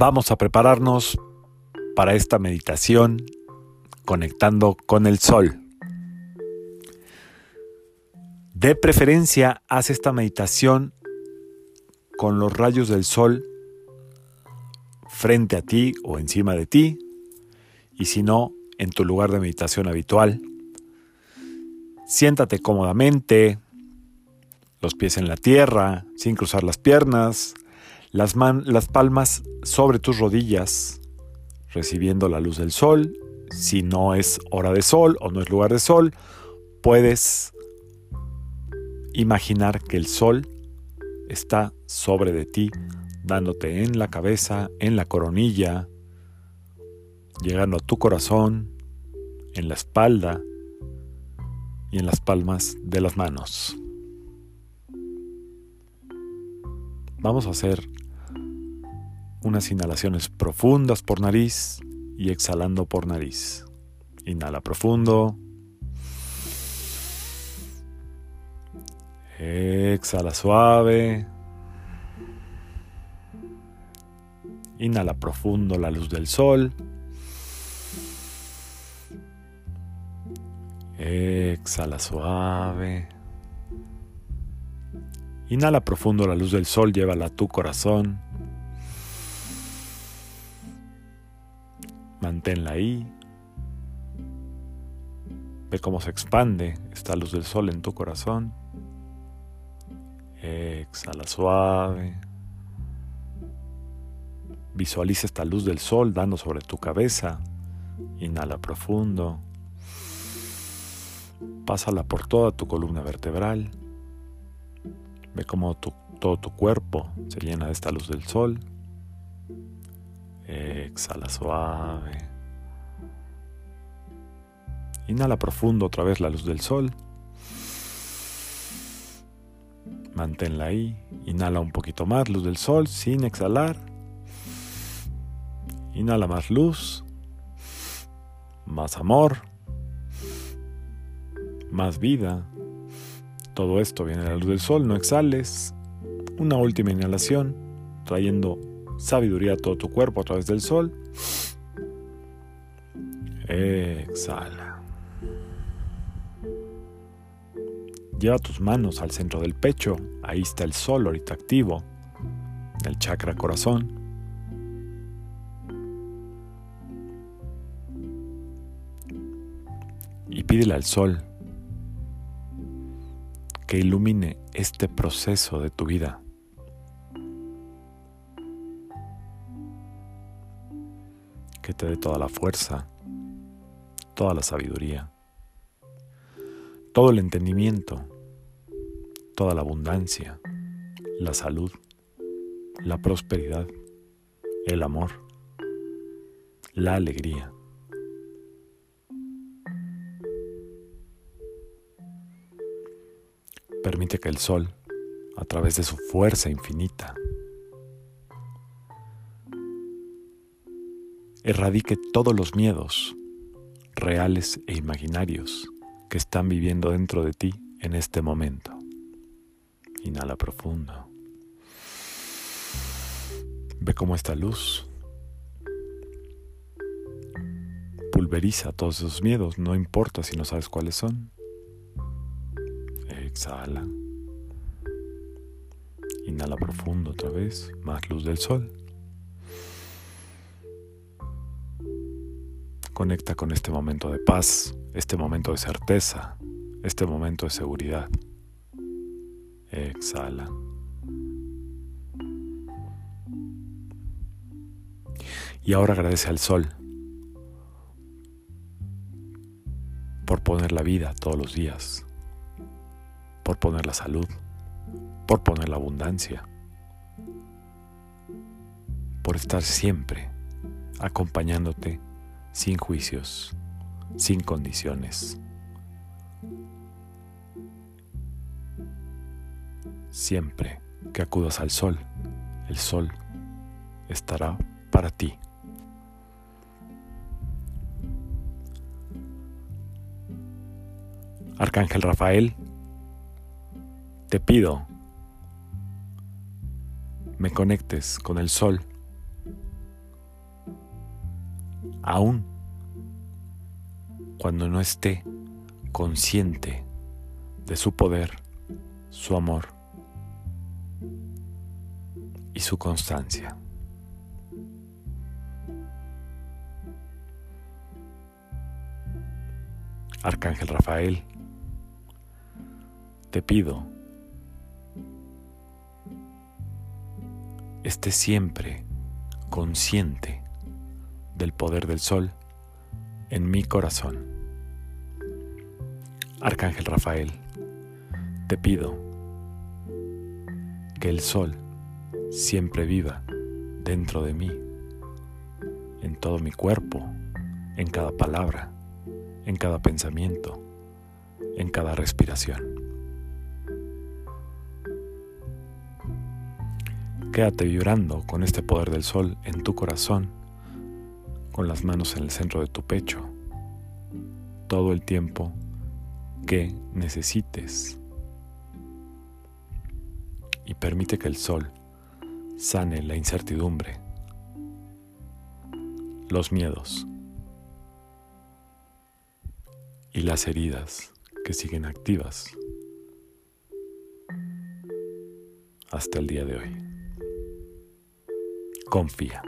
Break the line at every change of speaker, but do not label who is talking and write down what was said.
Vamos a prepararnos para esta meditación conectando con el sol. De preferencia, haz esta meditación con los rayos del sol frente a ti o encima de ti, y si no, en tu lugar de meditación habitual. Siéntate cómodamente, los pies en la tierra, sin cruzar las piernas, las, las palmas sobre tus rodillas, recibiendo la luz del sol. Si no es hora de sol o no es lugar de sol, puedes imaginar que el sol está sobre de ti, dándote en la cabeza, en la coronilla, llegando a tu corazón, en la espalda y en las palmas de las manos. Vamos a hacer unas inhalaciones profundas por nariz y exhalando por nariz. Inhala profundo. Exhala suave. Inhala profundo la luz del sol. Exhala suave. Inhala profundo la luz del sol, llévala a tu corazón. Manténla ahí. Ve cómo se expande esta luz del sol en tu corazón. Exhala suave. Visualiza esta luz del sol dando sobre tu cabeza. Inhala profundo. Pásala por toda tu columna vertebral. Ve cómo todo tu cuerpo se llena de esta luz del sol. Exhala suave. Inhala profundo otra vez la luz del sol. Manténla ahí. Inhala un poquito más luz del sol sin exhalar. Inhala más luz. Más amor. Más vida. Todo esto viene de la luz del sol. No exhales. Una última inhalación. Trayendo sabiduría a todo tu cuerpo a través del sol. Exhala. Lleva tus manos al centro del pecho. Ahí está el sol ahorita activo. El chakra corazón. Y pídele al sol que ilumine este proceso de tu vida. Que te dé toda la fuerza, toda la sabiduría, todo el entendimiento, toda la abundancia, la salud, la prosperidad, el amor, la alegría. Permite que el sol, a través de su fuerza infinita, erradique todos los miedos, reales e imaginarios, que están viviendo dentro de ti en este momento. Inhala profundo. Ve cómo esta luz pulveriza todos esos miedos, no importa si no sabes cuáles son. Exhala. Inhala profundo otra vez, más luz del sol. Conecta con este momento de paz, este momento de certeza, este momento de seguridad. Exhala. Y ahora agradece al sol por poner la vida todos los días, por poner la salud, por poner la abundancia, por estar siempre acompañándote sin juicios, sin condiciones. Siempre que acudas al sol, el sol estará para ti. Arcángel Rafael, te pido me conectes con el sol aún cuando no esté consciente de su poder, su amor y su constancia. Arcángel Rafael, te pido, esté siempre consciente del poder del sol en mi corazón. Arcángel Rafael, te pido que el sol siempre viva dentro de mí, en todo mi cuerpo, en cada palabra, en cada pensamiento, en cada respiración. Quédate vibrando con este poder del sol en tu corazón, con las manos en el centro de tu pecho, todo el tiempo que necesites. Y permite que el sol sane la incertidumbre, los miedos y las heridas que siguen activas hasta el día de hoy. Confía.